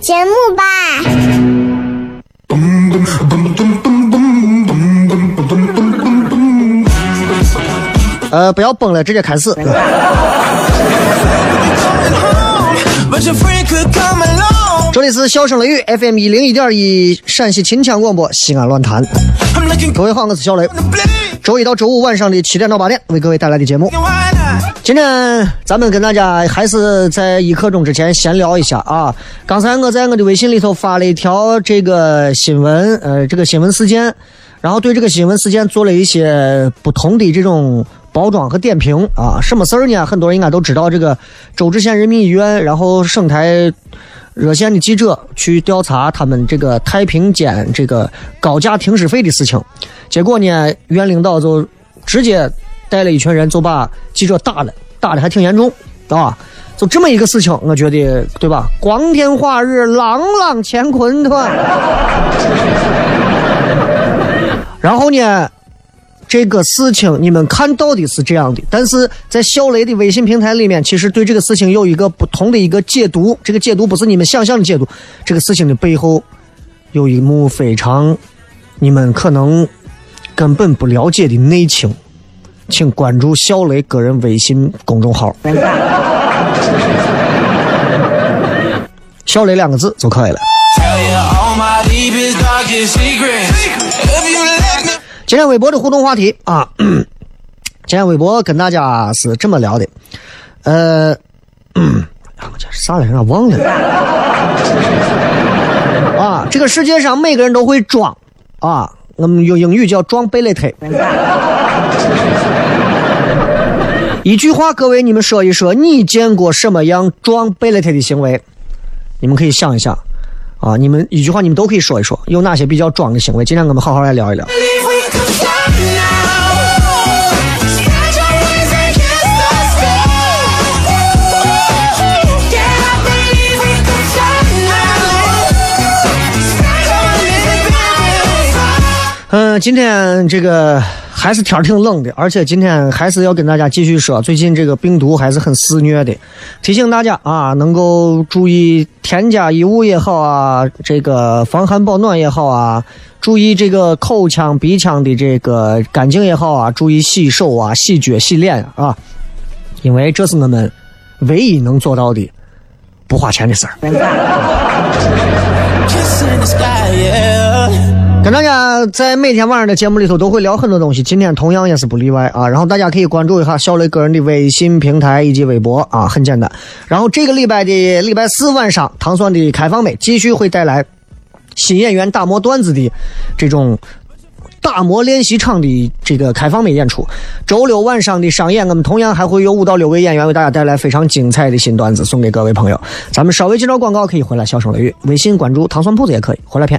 节目吧。呃，不要崩了，直接开始。这里是笑声雷雨 FM 一零一点一陕西秦腔广播西安论坛。各位好，我是小雷。周一到周五晚上的七点到八点，为各位带来的节目。今天咱们跟大家还是在一刻钟之前闲聊一下啊。刚才我在我的微信里头发了一条这个新闻，呃，这个新闻事件，然后对这个新闻事件做了一些不同的这种包装和点评啊。什么事儿呢？很多人应该都知道，这个周至县人民医院，然后省台热线的记者去调查他们这个太平间这个高价停尸费的事情，结果呢，院领导就直接。带了一群人就把记者打了，打的还挺严重，啊，就这么一个事情，我觉得对吧？光天化日，朗朗乾坤，对吧？然后呢，这个事情你们看到的是这样的，但是在小雷的微信平台里面，其实对这个事情有一个不同的一个解读，这个解读不是你们想象的解读，这个事情的背后有一幕非常你们可能根本不了解的内情。请关注小雷个人微信公众号，小雷两个字就可以了。今天微博的互动话题啊，今天微博跟大家是这么聊的，呃，我这啥来着？忘了。啊，这个世界上每个人都会装啊，我们用英语叫装贝勒特。一句话，各位，你们说一说，你见过什么样装贝勒特的行为？你们可以想一想，啊，你们一句话，你们都可以说一说，有哪些比较装的行为？今天我们好好来聊一聊。嗯，今天这个。还是天挺冷的，而且今天还是要跟大家继续说，最近这个病毒还是很肆虐的，提醒大家啊，能够注意添加衣物也好啊，这个防寒保暖也好啊，注意这个口腔鼻腔的这个干净也好啊，注意洗手啊、洗脚、洗脸啊，因为这是我们唯一能做到的不花钱的事儿。跟大家在每天晚上的节目里头都会聊很多东西，今天同样也是不例外啊。然后大家可以关注一下小雷个人的微信平台以及微博啊，很简单。然后这个礼拜的礼拜四晚上，唐酸的开放美继续会带来新演员打磨段子的这种打磨练习场的这个开放美演出。周六晚上的商演，我们同样还会有五到六位演员为大家带来非常精彩的新段子送给各位朋友。咱们稍微介绍广告可以回来，小声雷雨，微信关注糖酸铺子也可以回来片。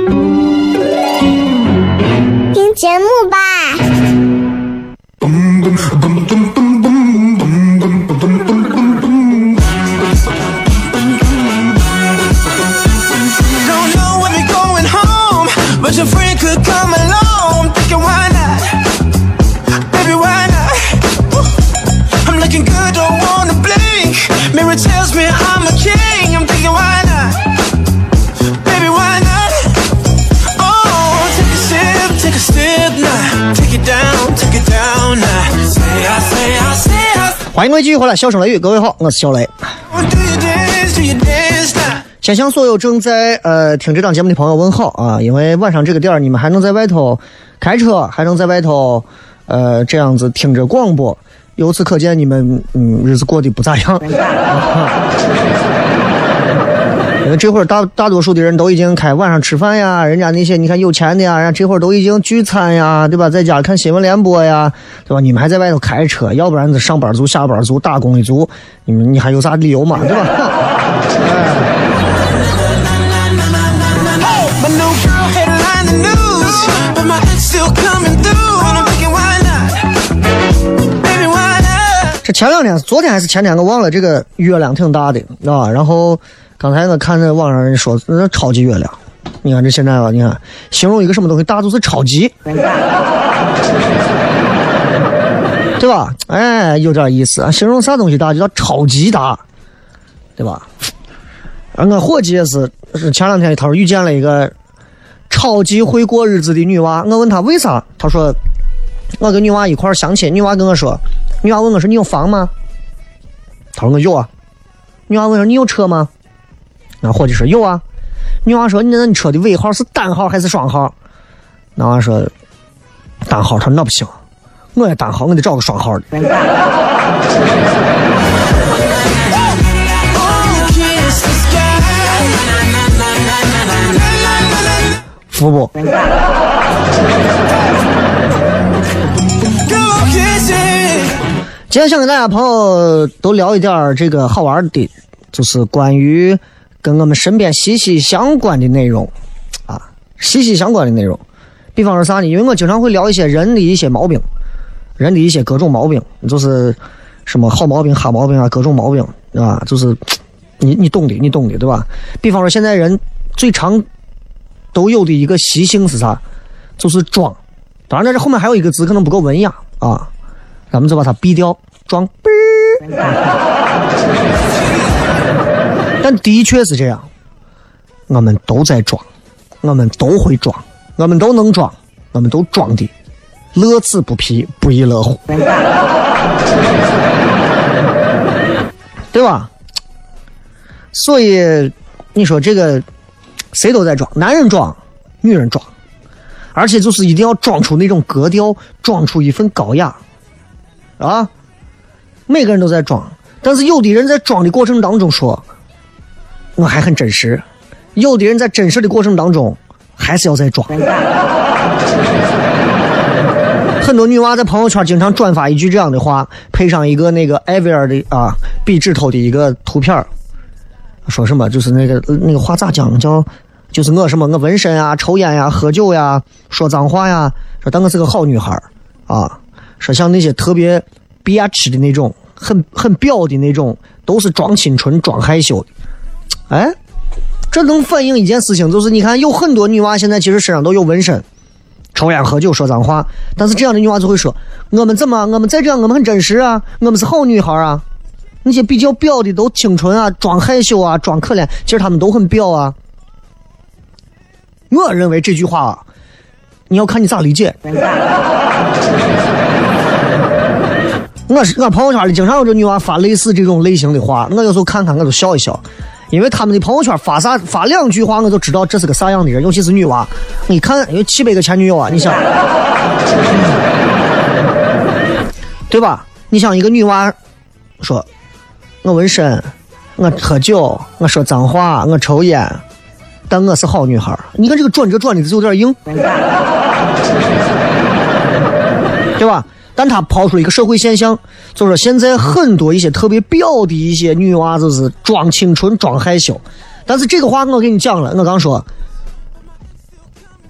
听节目吧。欢迎各位继续回来，笑声雷雨，各位好，我是小雷。先向所有正在呃听这档节目的朋友问好啊，因为晚上这个点儿你们还能在外头开车，还能在外头呃这样子听着广播，由此可见你们嗯日子过得不咋样。因为这会儿大大多数的人都已经开晚上吃饭呀，人家那些你看有钱的呀，人家这会儿都已经聚餐呀，对吧？在家看新闻联播呀，对吧？你们还在外头开车，要不然这上班族、下班族、打工一族，你们你还有啥理由嘛，对吧？这前两天，昨天还是前天，我忘了。这个月亮挺大的啊，然后。刚才我看那网上人说那超级月亮，你看这现在吧，你看形容一个什么东西大就是超级，对吧？哎，有点意思啊。形容啥东西大就叫超级大，对吧？俺伙计也是，是前两天他说遇见了一个超级会过日子的女娃，我问他为啥，他说我跟女娃一块相亲，女娃跟我说，女娃问我说你有房吗？他说我有啊。女娃问说你有车吗？那伙计说有啊，女娃说你那你车的尾号是单号还是双号？男娃说单号，他说那不行，我也单号，我得找个双号的。服不？今天想跟大家朋友都聊一点这个好玩的，就是关于。跟我们身边息息相关的内容，啊，息息相关的内容，比方说啥呢？因为我经常会聊一些人的一些毛病，人的一些各种毛病，就是什么好毛病、哈毛病啊，各种毛病，对吧？就是你你懂的，你懂的，对吧？比方说现在人最常都有的一个习性是啥？就是装。当然，这后面还有一个字可能不够文雅啊，咱们就把它毙掉，装。但的确是这样，我们都在装，我们都会装，我们都能装，我们都装的乐此不疲，不亦乐乎，对吧？所以你说这个谁都在装，男人装，女人装，而且就是一定要装出那种格调，装出一份高雅啊！每个人都在装，但是有的人在装的过程当中说。我还很真实，有的人在真实的过程当中，还是要在装。很多女娃在朋友圈经常转发一句这样的话，配上一个那个艾薇儿的啊壁纸头的一个图片说什么就是那个那个话咋讲叫，就是我什么我纹身啊、抽烟呀、喝酒呀、说脏话呀，说但我是个好女孩啊，说像那些特别憋吃的那种。很很表的那种，都是装清纯、装害羞的。哎，这能反映一件事情，就是你看有很多女娃现在其实身上都有纹身，抽烟喝酒说脏话，但是这样的女娃就会说：“我们怎么？我们再这样，我们很真实啊，我们是好女孩啊。”那些比较表的都清纯啊，装害羞啊，装可怜，其实他们都很表啊。我认为这句话，你要看你咋理解。我是我朋友圈里经常有这女娃发类似这种类型的话，我有时候看看我都笑一笑，因为他们的朋友圈发啥发两句话，我就知道这是个啥样的人，尤其是女娃。你看有七百个前女友啊，你想，对吧？你想一个女娃说。我纹身，我喝酒，我说脏话，我抽烟，但我是好女孩。你看这个转折转的是有点硬，对吧？但他抛出一个社会现象，就说现在很多一些特别表的一些女娃子是装清纯、装害羞。但是这个话我给你讲了，我刚说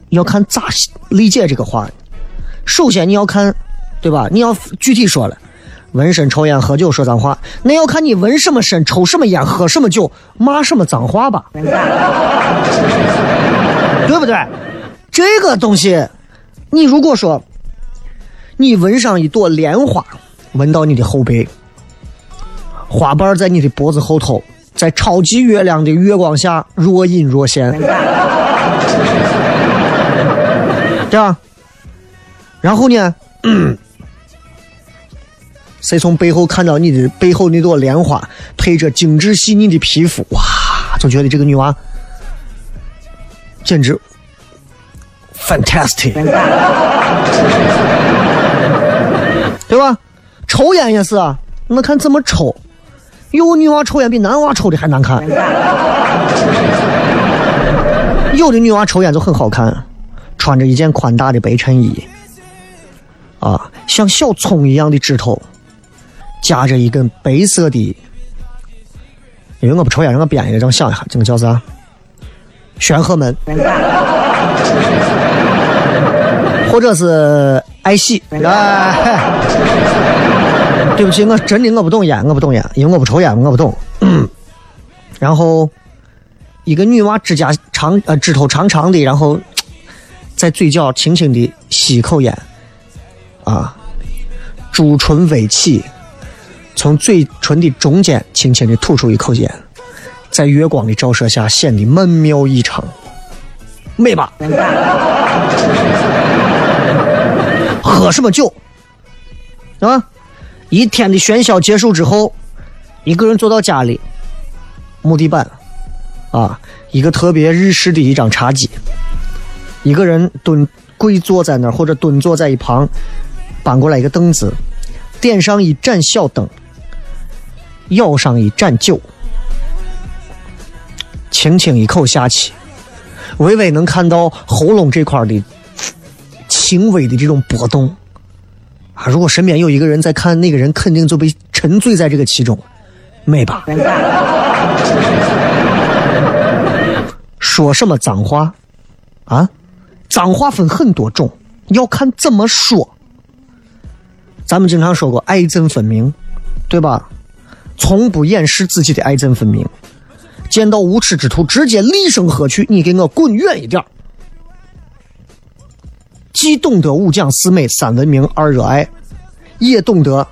要看咋理解这个话。首先你要看，对吧？你要具体说了。纹身、抽烟、喝酒、说脏话，那要看你纹什么身、抽什么烟、喝什么酒、骂什么脏话吧，对不对？这个东西，你如果说你闻上一朵莲花，闻到你的后背，花瓣在你的脖子后头，在超级月亮的月光下若隐若现，对吧？然后呢？谁从背后看到你的背后那朵莲花，配着精致细腻的皮肤，哇，就觉得这个女娃简直 fantastic，对吧？抽烟也是啊，那看怎么抽，有女娃抽烟比男娃抽的还难看，有的女娃抽烟就很好看，穿着一件宽大的白衬衣，啊，像小葱一样的指头。夹着一根白色的，因为我不抽烟，让我编一个，让我想一下，这个叫啥？玄鹤门，或者是爱喜。哎，对不起，我真的我不懂烟，我不懂烟，因为我不抽烟，我不懂。然后一个女娃指甲长，呃，指头长长的，然后在嘴角轻轻的吸一口烟，啊，朱唇微起。从嘴唇的中间轻轻的吐出一口烟，在月光的照射下显得曼妙异常，美吧？喝什么酒？啊！一天的喧嚣结束之后，一个人坐到家里，木地板，啊，一个特别日式的一张茶几，一个人蹲跪坐在那儿或者蹲坐在一旁，搬过来一个凳子，点上一盏小灯。舀上一盏酒，轻轻一口下去，微微能看到喉咙这块的轻微的这种波动啊！如果身边有一个人在看，那个人肯定就被沉醉在这个其中，美吧？说什么脏话啊？脏话分很多种，要看怎么说。咱们经常说过，爱憎分明，对吧？从不掩饰自己的爱憎分明，见到无耻之徒直接厉声喝去：“你给我滚远一点！”既懂得五讲四美三文明二热爱，也懂得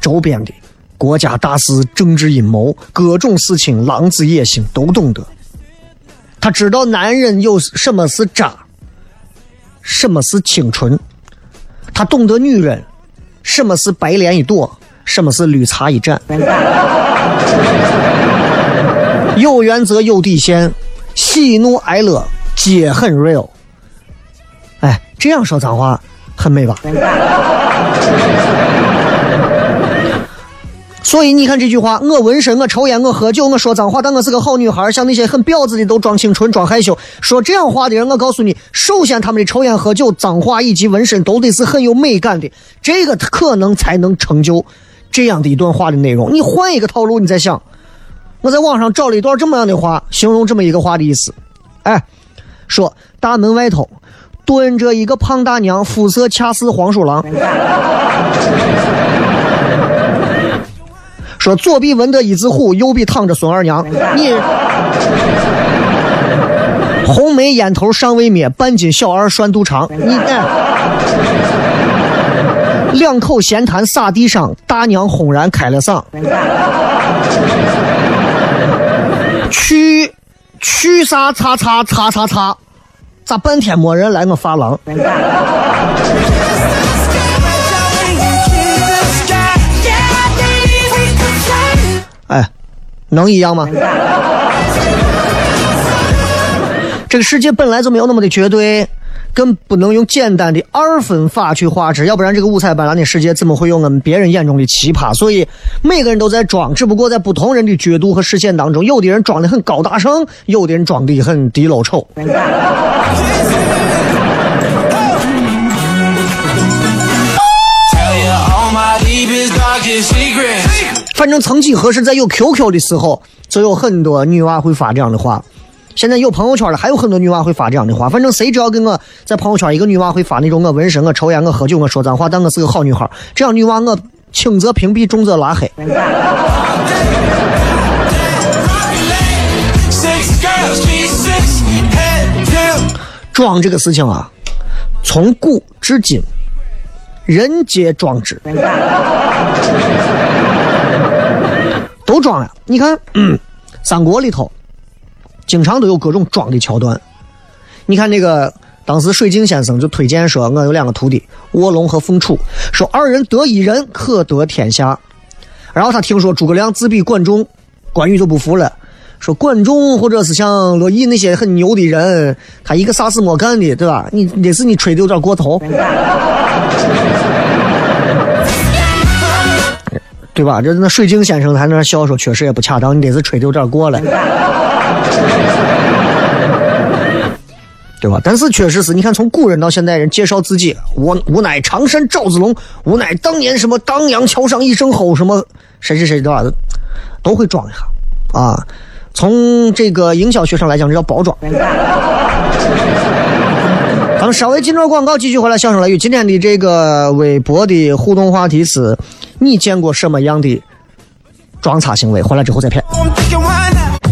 周边的国家大事、政治阴谋、各种事情、狼子野心都懂得。他知道男人有什么是渣，什么是清纯，他懂得女人什么是白莲一朵。什么是绿茶一盏？有原则有底线，喜怒哀乐皆很 real。哎，这样说脏话很美吧？所以你看这句话，我纹身，我抽烟，我喝酒，我说脏话，但我是个好女孩。像那些很婊子的都装清纯、装害羞，说这样话的人，我告诉你，首先他们的抽烟、喝酒、脏话以及纹身都得是很有美感的，这个可能才能成就。这样的一段话的内容，你换一个套路，你再想。我在网上找了一段这么样的话，形容这么一个话的意思。哎，说大门外头蹲着一个胖大娘，肤色恰似黄鼠狼。说左比文德一字虎，右臂躺着孙二娘。你红梅烟头尚未灭，半斤小二涮肚肠。你两口闲谈洒地上，大娘轰然开了嗓。去去啥擦擦擦擦擦，咋半天没人来我发廊？哎，能一样吗？这个世界本来就没有那么的绝对，更不能用简单的二分法去画质，要不然这个五彩斑斓的世界怎么会有我们别人眼中的奇葩？所以每个人都在装，只不过在不同人的角度和视线当中，有的人装的很高大上，有的人装的很低楼丑。反正曾几何时，在有 QQ 的时候，就有很多女娃会发这样的话。现在有朋友圈了，还有很多女娃会发这样的话。反正谁只要跟我在朋友圈，一个女娃会发那种我纹身、我抽烟、我喝酒、我说脏话，但我是个好女孩。这样女娃我轻则屏蔽，重则拉黑。装这个事情啊，从古至今，人皆装之，都装呀。你看，三国里头。经常都有各种装的桥段，你看那个当时水镜先生就推荐说，我有两个徒弟卧龙和凤雏，说二人得一人可得天下。然后他听说诸葛亮自比管仲，关羽就不服了，说管仲或者是像乐毅那些很牛的人，他一个啥事没干的，对吧？你那是你吹的有点过头，对吧？这那水镜先生在那笑说，确实也不恰当，你得是吹的有点过了。对吧？但是确实是你看，从古人到现代人介绍自己，我无奈常山赵子龙，无奈当年什么当阳桥上一声吼，什么谁谁谁对吧？都会装一下啊。从这个营销学上来讲，这叫包装。咱们稍微进入广告，继续回来。相声雷雨，今天的这个微博的互动话题是：你见过什么样的装叉行为？回来之后再骗。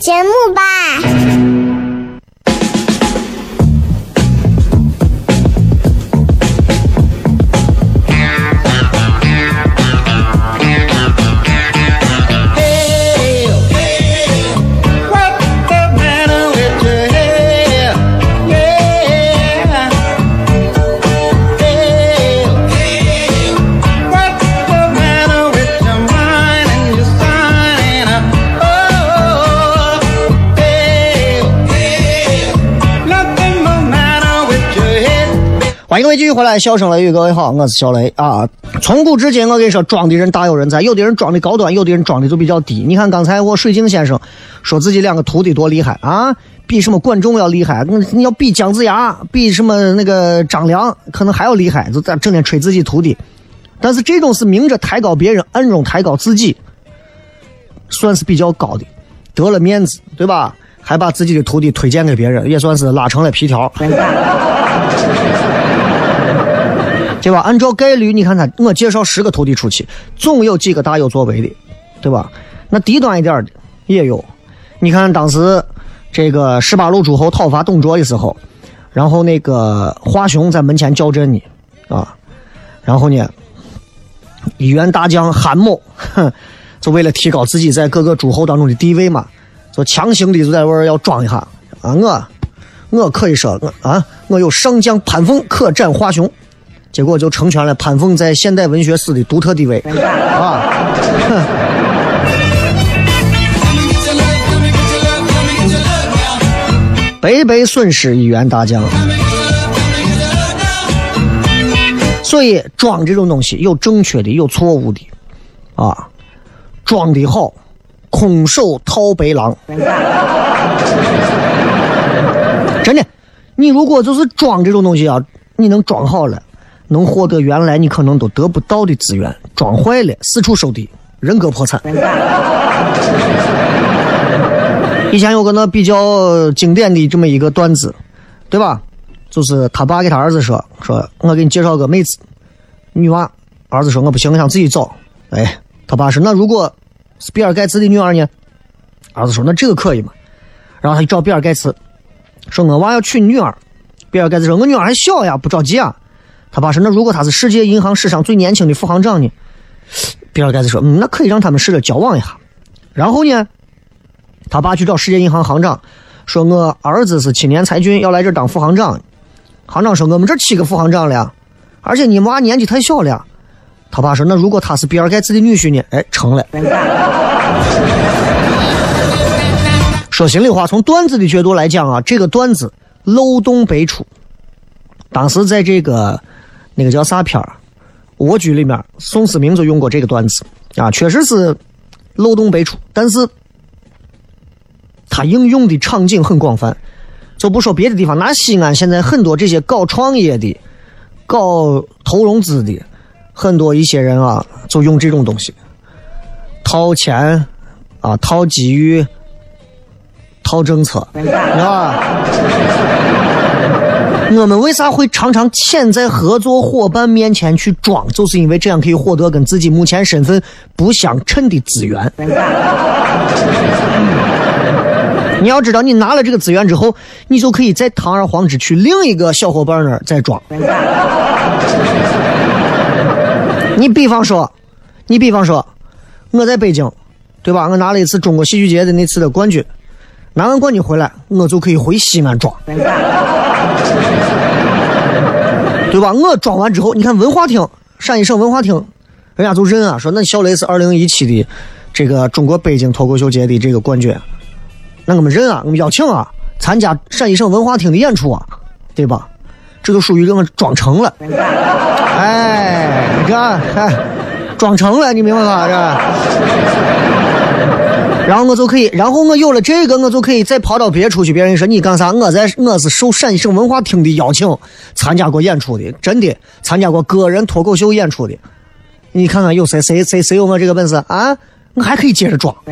节目吧。回来，笑声雷雨，各位好，我是小雷。啊。从古至今，我跟你说，装的人大有人在，有的人装的高端，有的人装的就比较低。你看刚才我水镜先生说自己两个徒弟多厉害啊，比什么管仲要厉害，你要比姜子牙，比什么那个张良，可能还要厉害，就在整天吹自己徒弟。但是这种是明着抬高别人，暗中抬高自己，算是比较高的，得了面子，对吧？还把自己的徒弟推荐给别人，也算是拉成了皮条。对吧？按照概率，你看他，我介绍十个投递出去，总有几个大有作为的，对吧？那低端一点的也有。你看当时这个十八路诸侯讨伐董卓的时候，然后那个华雄在门前叫阵呢，啊，然后呢，一员大将韩某，哼，就为了提高自己在各个诸侯当中的地位嘛，就强行的就在玩要装一下啊，我我可以说我啊，我有上将潘凤可战华雄。结果就成全了潘凤在现代文学史的独特地位啊！白白损失一员大将，所以装这种东西有正确的，有错误的啊！装的好，空手套白狼，真的，你如果就是装这种东西啊，你能装好了。能获得原来你可能都得不到的资源，装坏了四处收地，人格破产。以前有个那比较经典的这么一个段子，对吧？就是他爸给他儿子说：“说我给你介绍个妹子，女娃。”儿子说：“我不行，我想自己找。”哎，他爸说：“那如果是比尔盖茨的女儿呢？”儿子说：“那这个可以嘛？”然后他就找比尔盖茨，说：“我娃要娶女儿。”比尔盖茨说：“我女儿还小呀，不着急啊。”他爸说：“那如果他是世界银行史上最年轻的副行长呢？”比尔盖茨说：“嗯，那可以让他们试着交往一下。”然后呢，他爸去找世界银行行长，说：“我儿子是青年才俊，要来这当副行长。”行长说：“我们这七个副行长了，而且你娃年纪太小了。”他爸说：“那如果他是比尔盖茨的女婿呢？”哎，成了。说心里话，从段子的角度来讲啊，这个段子漏洞百出。当时在这个。那个叫啥片儿？《蜗居》里面，宋思明就用过这个段子啊，确实是漏洞百出，但是它应用的场景很广泛。就不说别的地方，拿西安现在很多这些搞创业的、搞投融资的，很多一些人啊，就用这种东西套钱啊，套机遇，套政策，是吧？我们为啥会常常潜在合作伙伴面前去装？就是因为这样可以获得跟自己目前身份不相称的资源。你要知道，你拿了这个资源之后，你就可以再堂而皇之去另一个小伙伴那儿再装。你比方说，你比方说，我在北京，对吧？我拿了一次中国戏剧节的那次的冠军，拿完冠军回来，我就可以回西安装。对吧？我装完之后，你看文化厅，陕西省文化厅，人家就认啊，说那小雷是二零一七的这个中国北京脱口秀节的这个冠军，那我们认啊，我们邀请啊，参加陕西省文化厅的演出啊，对吧？这就属于给我装成了，哎，你看哎，装成了，你明白吧？这。然后我就可以，然后我有了这个，我就可以再跑到别处去。别人说你干啥？我在我是受陕西省文化厅的邀请，参加过演出的，真的参加过个人脱口秀演出的。你看看有谁谁谁谁有我这个本事啊？我还可以接着装。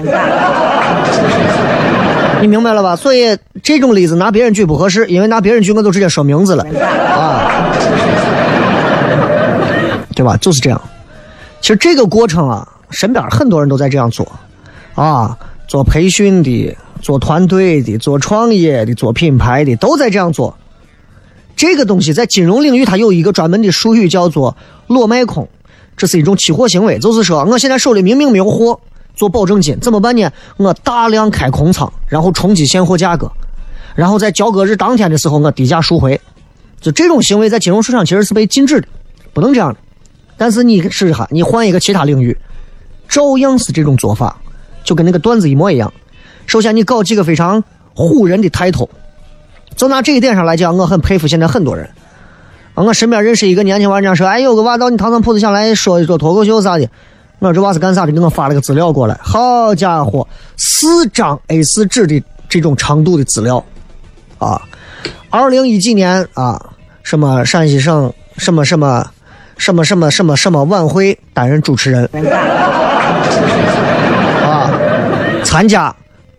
你明白了吧？所以这种例子拿别人举不合适，因为拿别人举我都直接说名字了啊，对吧？就是这样。其实这个过程啊，身边很多人都在这样做。啊，做培训的、做团队的、做创业的、做品牌的，都在这样做。这个东西在金融领域，它有一个专门的术语，叫做“裸卖空”，这是一种期货行为。就是说，我现在手里明明没有货，做保证金怎么办呢？我大量开空仓，然后冲击现货价格，然后在交割日当天的时候，我低价赎回。就这种行为，在金融市场其实是被禁止的，不能这样的。但是你试试哈，你换一个其他领域，照样是这种做法。就跟那个段子一模一样。首先，你搞几个非常唬人的抬头，就拿这一点上来讲，我很佩服现在很多人。啊，我身边认识一个年轻娃，家说：“哎，有个娃到你糖糖铺子想来说一说脱口秀啥的。”我说：“这娃是干啥的？”给我发了个资料过来。好家伙，四张 A 四纸的这种长度的资料啊！二零一几年啊，什么陕西省什么什么什么什么什么什么晚会担任主持人。参加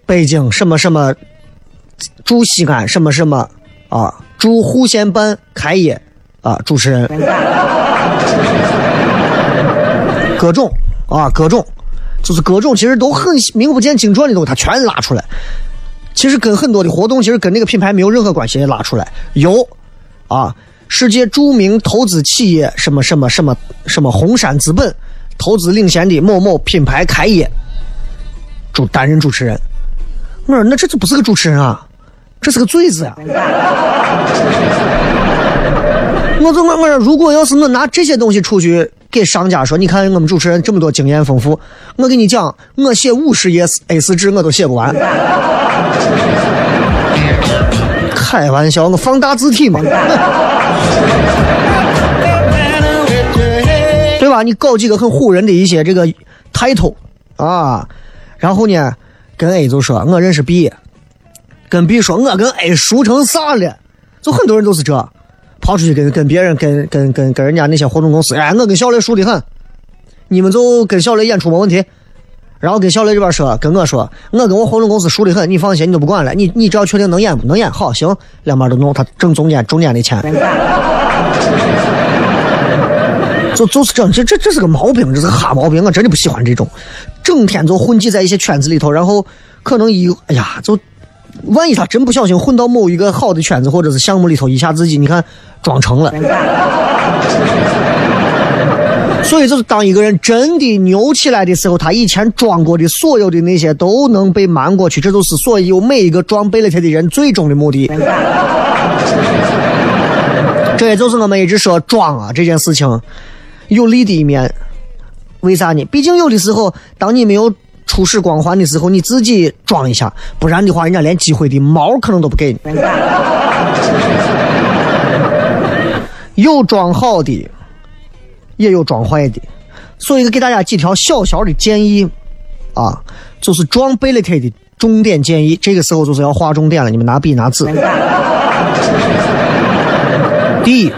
北京什么什么驻西安什么什么啊驻户县办开业啊，主持人，各种啊，各种，就是各种，其实都很名不见经传的东西，他全拉出来。其实跟很多的活动，其实跟那个品牌没有任何关系，也拉出来有啊。世界著名投资企业什么什么什么什么红杉资本投资领先的某某品牌开业，主担任主持人。我说那这就不是个主持人啊，这是个嘴子呀。我就我我说，如果要是我拿这些东西出去给商家说，你看我们主持人这么多经验丰富，我跟你讲，我写五十页 A 四纸我都写不完。开玩笑，我放大字体嘛。对吧？你搞几个很唬人的一些这个 title 啊，然后呢，跟 A 就说我认识 B，跟 B 说我跟 A 熟成啥了，就很多人都是这，跑出去跟跟别人跟跟跟跟人家那些活动公司，哎，我跟小雷熟的很，你们就跟小雷演出没问题。然后跟小雷这边说，跟我说，我跟我活动公司熟的很，你放心，你都不管了，你你只要确定能演不能演，好行，两边都弄，他挣中间中间的钱。就就是这样，这这这是个毛病，这是个哈毛病，我真的不喜欢这种，整天就混迹在一些圈子里头，然后可能一哎呀，就万一他真不小心混到某一个好的圈子或者是项目里头，一下自己你看装成了。所以，就是当一个人真的牛起来的时候，他以前装过的所有的那些都能被瞒过去。这就是所有每一个装贝勒特的人最终的目的。这也就是我们一直说装啊这件事情有利的一面。为啥呢？毕竟有的时候，当你没有出使光环的时候，你自己装一下，不然的话，人家连机会的毛可能都不给你。有装好的。也有装坏的，所以给大家几条小小的建议啊，就是装贝勒特的重点建议。这个时候就是要划重点了，你们拿笔拿纸。第一，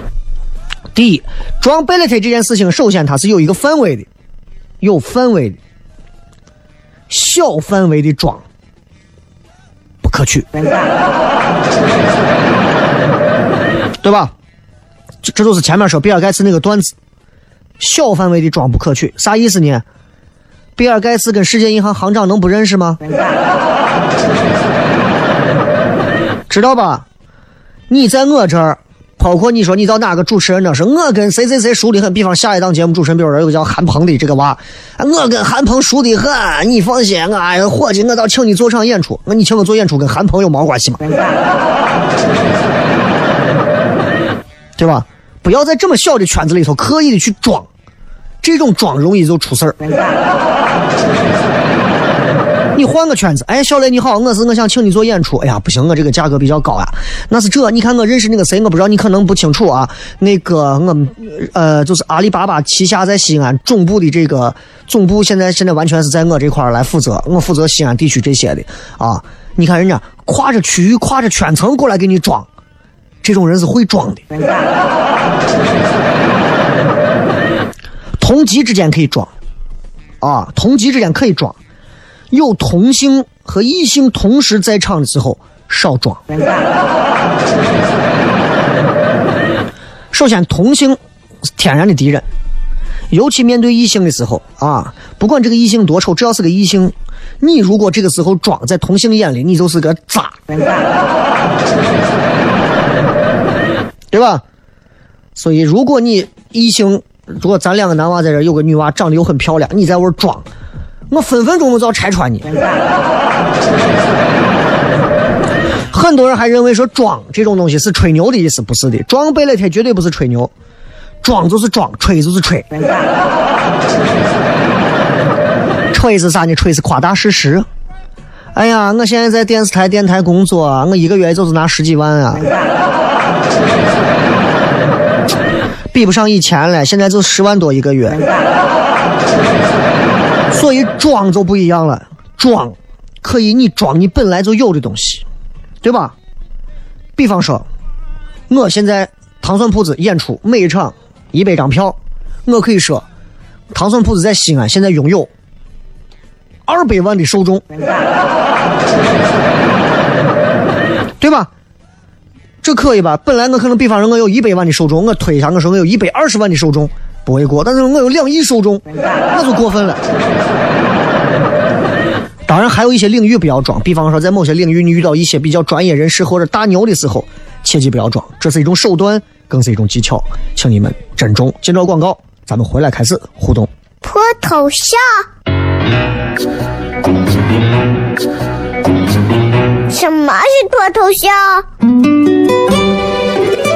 第一，装贝勒特这件事情，首先它是有一个范围的，有范围的，小范围的装不可取，对吧？这这就是前面说比尔盖茨那个段子。小范围的装不可取，啥意思呢？比尔盖茨跟世界银行行长能不认识吗？知道吧？你在我这儿，包括你说你到哪个主持人那是我跟谁谁谁熟的很。比方下一档节目主持人，比如说有个叫韩鹏的这个娃，我跟韩鹏熟的很。你放心，我伙计，我倒请你做场演出。那你请我做演出，跟韩鹏有毛关系吗？对吧？不要在这么小的圈子里头刻意的去装。这种装容易就出事儿。你换个圈子，哎，小雷你好，我是我想请你做演出。哎呀，不行，我这个价格比较高啊。那是这，你看我认识那个谁，我不知道你可能不清楚啊。那个我呃，就是阿里巴巴旗下在西安总部的这个总部，现在现在完全是在我这块来负责，我负责西安地区这些的啊。你看人家跨着区域、跨着圈层过来给你装，这种人是会装的。同级之间可以装，啊，同级之间可以装，有同性和异性同时在场的时候少装。首先，同性是天然的敌人，尤其面对异性的时候啊，不管这个异性多丑，只要是个异性，你如果这个时候装，在同性眼里你就是个渣，对吧？所以，如果你异性。如果咱两个男娃在这有个女娃长得又很漂亮，你在玩装，我分分钟就要拆穿你。很多人还认为说装这种东西是吹牛的意思，不是的，装贝勒特绝对不是吹牛，装就是装，吹就是吹。吹是啥呢？吹是夸大事实。哎呀，我现在在电视台、电台工作，我一个月就是拿十几万啊。比不上以前了，现在就十万多一个月，所以装就不一样了。装可以你装你本来就有的东西，对吧？比方说，我现在糖蒜铺子演出每一场一百张票，我可以说，糖蒜铺子在西安现在拥有二百万的受众，对吧？这可以吧？本来我可能，比方说我有一百万的受众，我推一下，我说我有一百二十万的受众，不为过。但是我有两亿受众，那就过分了。当然，还有一些领域不要装，比方说在某些领域你遇到一些比较专业人士或者大牛的时候，切记不要装，这是一种手段，更是一种技巧，请你们珍重。接着广告，咱们回来开始互动。脱头像。什么是脱头像？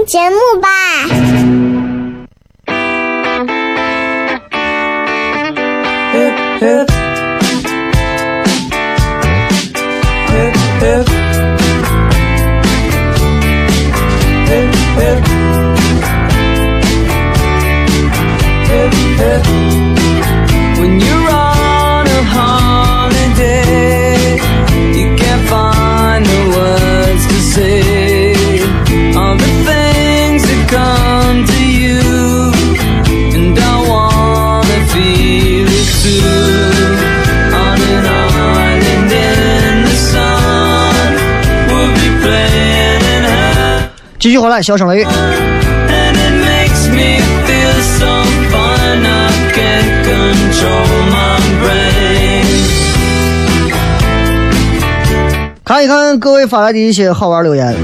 听节目吧。继续回来，小声雷雨。看一看各位发来的一些好玩留言。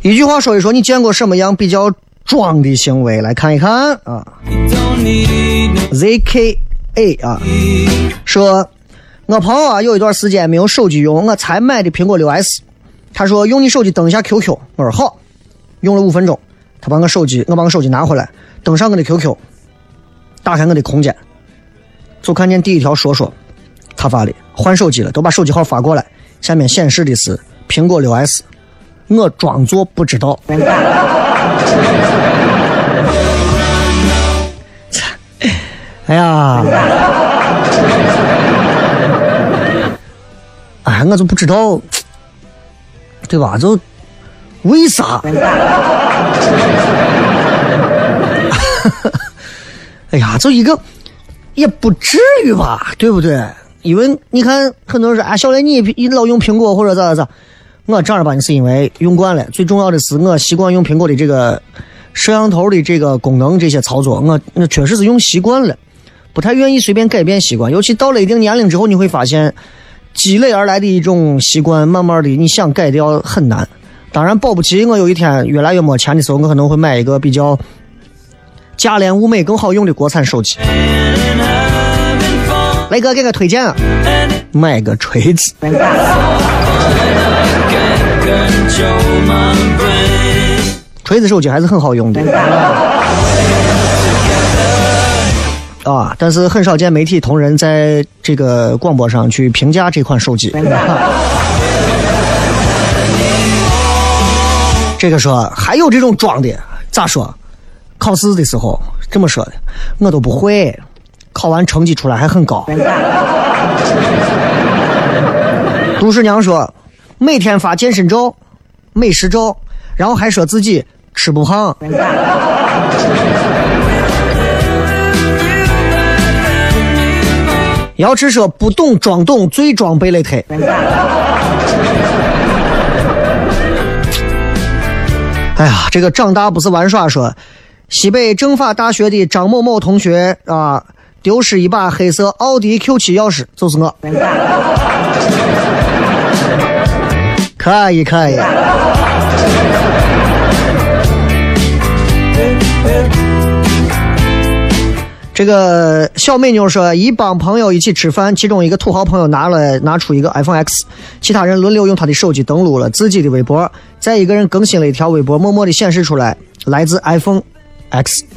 一句话说一说，你见过什么样比较装的行为？来看一看啊。ZKA 啊，说。我朋友啊，有一段时间没有手机用，我才买的苹果六 S。他说用你手机登一下 QQ，我说好。用了五分钟，他把我手机，我把我手机拿回来，登上我的 QQ，打开我的空间，就看见第一条说说，他发的换手机了，都把手机号发过来，下面显示的是苹果六 S。我装作不知道。哎呀！哎，我就不知道，对吧？就为啥？哎呀，就一个也不至于吧，对不对？因为你看，很多人说哎，小雷你你老用苹果或者咋咋咋，我正儿八经是因为用惯了。最重要的是，我习惯用苹果的这个摄像头的这个功能，这些操作，我我确实是用习惯了，不太愿意随便改变习惯。尤其到了一定年龄之后，你会发现。积累而来的一种习惯，慢慢的你想改掉很难。当然，保不齐我有一天越来越没钱的时候，我可能会买一个比较价廉物美、更好用的国产手机。雷哥给个推荐啊，买个锤子。锤子手机还是很好用的。啊！但是很少见媒体同仁在这个广播上去评价这款手机。这个说还有这种装的，咋说？考试的时候这么说的，我都不会，考完成绩出来还很高。杜十娘说，每天发健身照、美食照，然后还说自己吃不胖。要吃说不懂装懂，最装备了胎。哎呀，这个长大不是玩耍。说西北政法大学的张某某同学啊，丢失一把黑色奥迪 Q7 钥匙，就是我。可以，可以。这个小美妞说，一帮朋友一起吃饭，其中一个土豪朋友拿了拿出一个 iPhone X，其他人轮流用他的手机登录了自己的微博，再一个人更新了一条微博，默默的显示出来来自 iPhone X。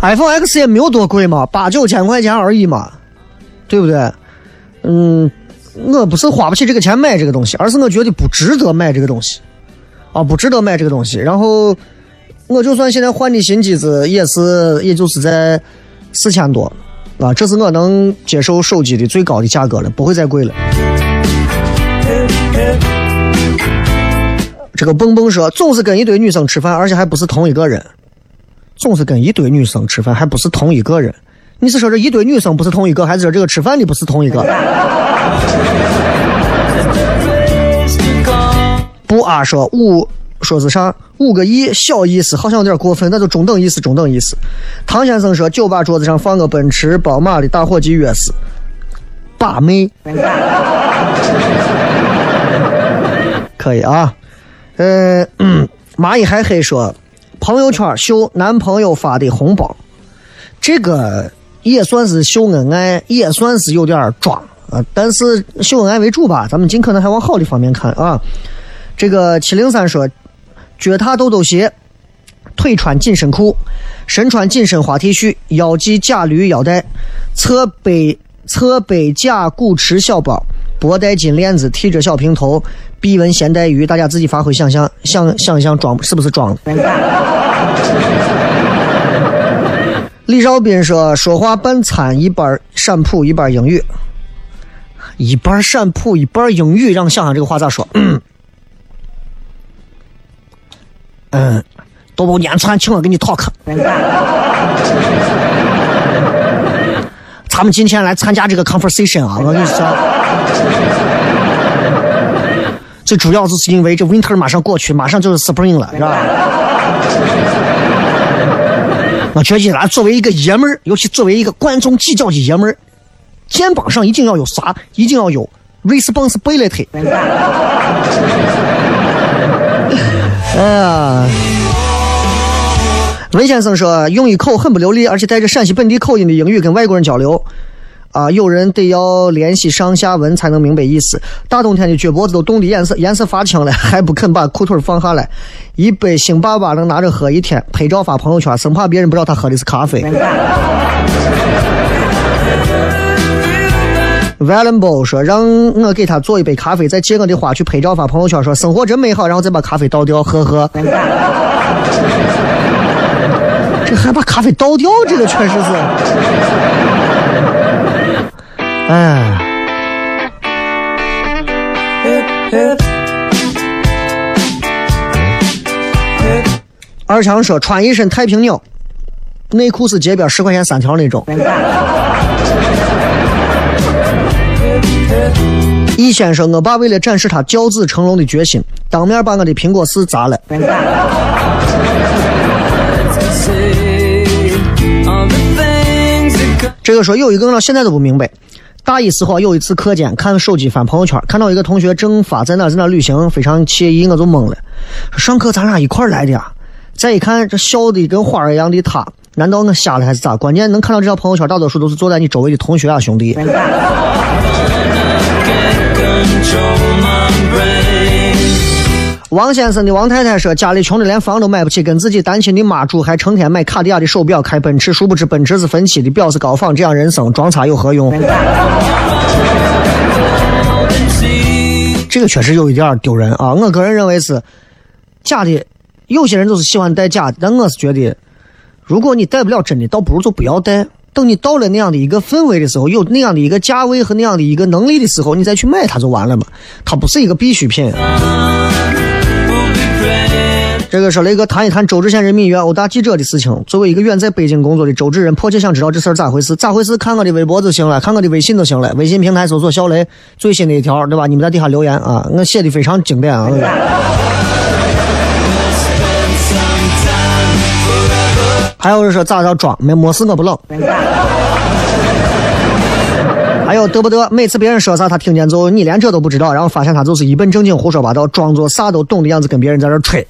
iPhone X 也没有多贵嘛，八九千块钱而已嘛，对不对？嗯，我不是花不起这个钱买这个东西，而是我觉得不值得买这个东西，啊，不值得买这个东西。然后，我就算现在换的新机子，也是也就是在四千多，啊，这是我能接受手机的最高的价格了，不会再贵了。这个蹦蹦说，总是跟一堆女生吃饭，而且还不是同一个人，总是跟一堆女生吃饭，还不是同一个人。你是说这一堆女生不是同一个，还是说这个吃饭的不是同一个？不啊，说五说是啥？五个亿小意思，好像有点过分，那就中等意思，中等意思。唐先生说，酒吧桌子上放个奔驰、宝马的打火机，约是把妹。可以啊。呃，蚂蚁还黑说，朋友圈秀男朋友发的红包，这个也算是秀恩爱，也算是有点装啊。但是秀恩爱为主吧，咱们尽可能还往好的方面看啊。这个七零三说，脚踏豆豆鞋，腿穿紧身裤，身穿紧身花 T 恤，腰系假驴腰带，侧背侧背假古驰小包。脖带金链子，剃着小平头，臂纹咸带鱼，大家自己发挥想象，想想一想装是不是装的？李少斌说：“说话半掺一半陕普，一半英语，一半陕普，一半英语，让想想这个话咋说？”嗯，多宝年串，请我给你 talk。咱们今天来参加这个 conversation 啊，我跟你说。最主要就是因为这 winter 马上过去，马上就是 spring 了，是吧？我觉得，作为一个爷们儿，尤其作为一个观众计较的爷们儿，肩膀上一定要有啥？一定要有 responsibility。哎呀，文先生说，用一口很不流利，而且带着陕西本地口音的英语跟外国人交流。啊！有人得要联系上下文才能明白意思。大冬天的脚脖子都冻得颜色颜色发青了，还不肯把裤腿放下来。一杯星爸爸能拿着喝一天，拍照发朋友圈，生怕别人不知道他喝的是咖啡。Valenbo 说：“让我给他做一杯咖啡，再借我的花去拍照发朋友圈，说生活真美好，然后再把咖啡倒掉，呵呵。”这还把咖啡倒掉，这个确实是。哎，二强说穿一身太平鸟，内裤是街边十块钱三条那种。易先生，我爸为了展示他教子成龙的决心，当面把我的苹果四砸了。这个说有一个人现在都不明白。大一时候有一次课间看手机翻朋友圈，看到一个同学正发在哪在哪旅行，非常惬意，我就懵了。上课咱俩一块来的呀？再一看这笑的跟花儿一样的他，难道我瞎了还是咋？关键能看到这条朋友圈，大多数都是坐在你周围的同学啊兄弟。王先生的王太太说：“家里穷的连房都买不起，跟自己单亲的妈住，还成天买卡地亚的手表，开奔驰。殊不知奔驰是分期的，表是高仿，这样人生装叉有何用？”这个确实有一点丢人啊！我个人认为是假的，有些人都是喜欢戴假的，但我是觉得，如果你戴不了真的，倒不如就不要戴。等你到了那样的一个氛围的时候，有那样的一个价位和那样的一个能力的时候，你再去买它就完了嘛。它不是一个必需品。这个说雷哥谈一谈周至县人民医院殴打记者的事情。作为一个远在北京工作的周至人，迫切想知道这事儿咋回事？咋回事？看我的微博就行了，看我的微信就行了。微信平台搜索“小雷”，最新的一条，对吧？你们在底下留言啊，我写的非常经典啊。还有人说咋着装？没没事，我不冷。还有得不得？每次别人说啥，他听见之后，你连这都不知道，然后发现他就是一本正经胡说八道，装作啥都懂的样子，跟别人在这吹。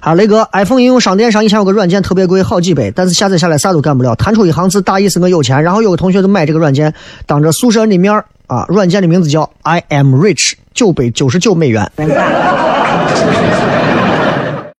啊，雷哥，iPhone 应用商店上以前有个软件特别贵，好几百，但是下载下来啥都干不了。弹出一行字，大意是我有钱。然后有个同学就买这个软件，当着宿舍人的面啊，软件的名字叫 I am rich，九百九十九美元。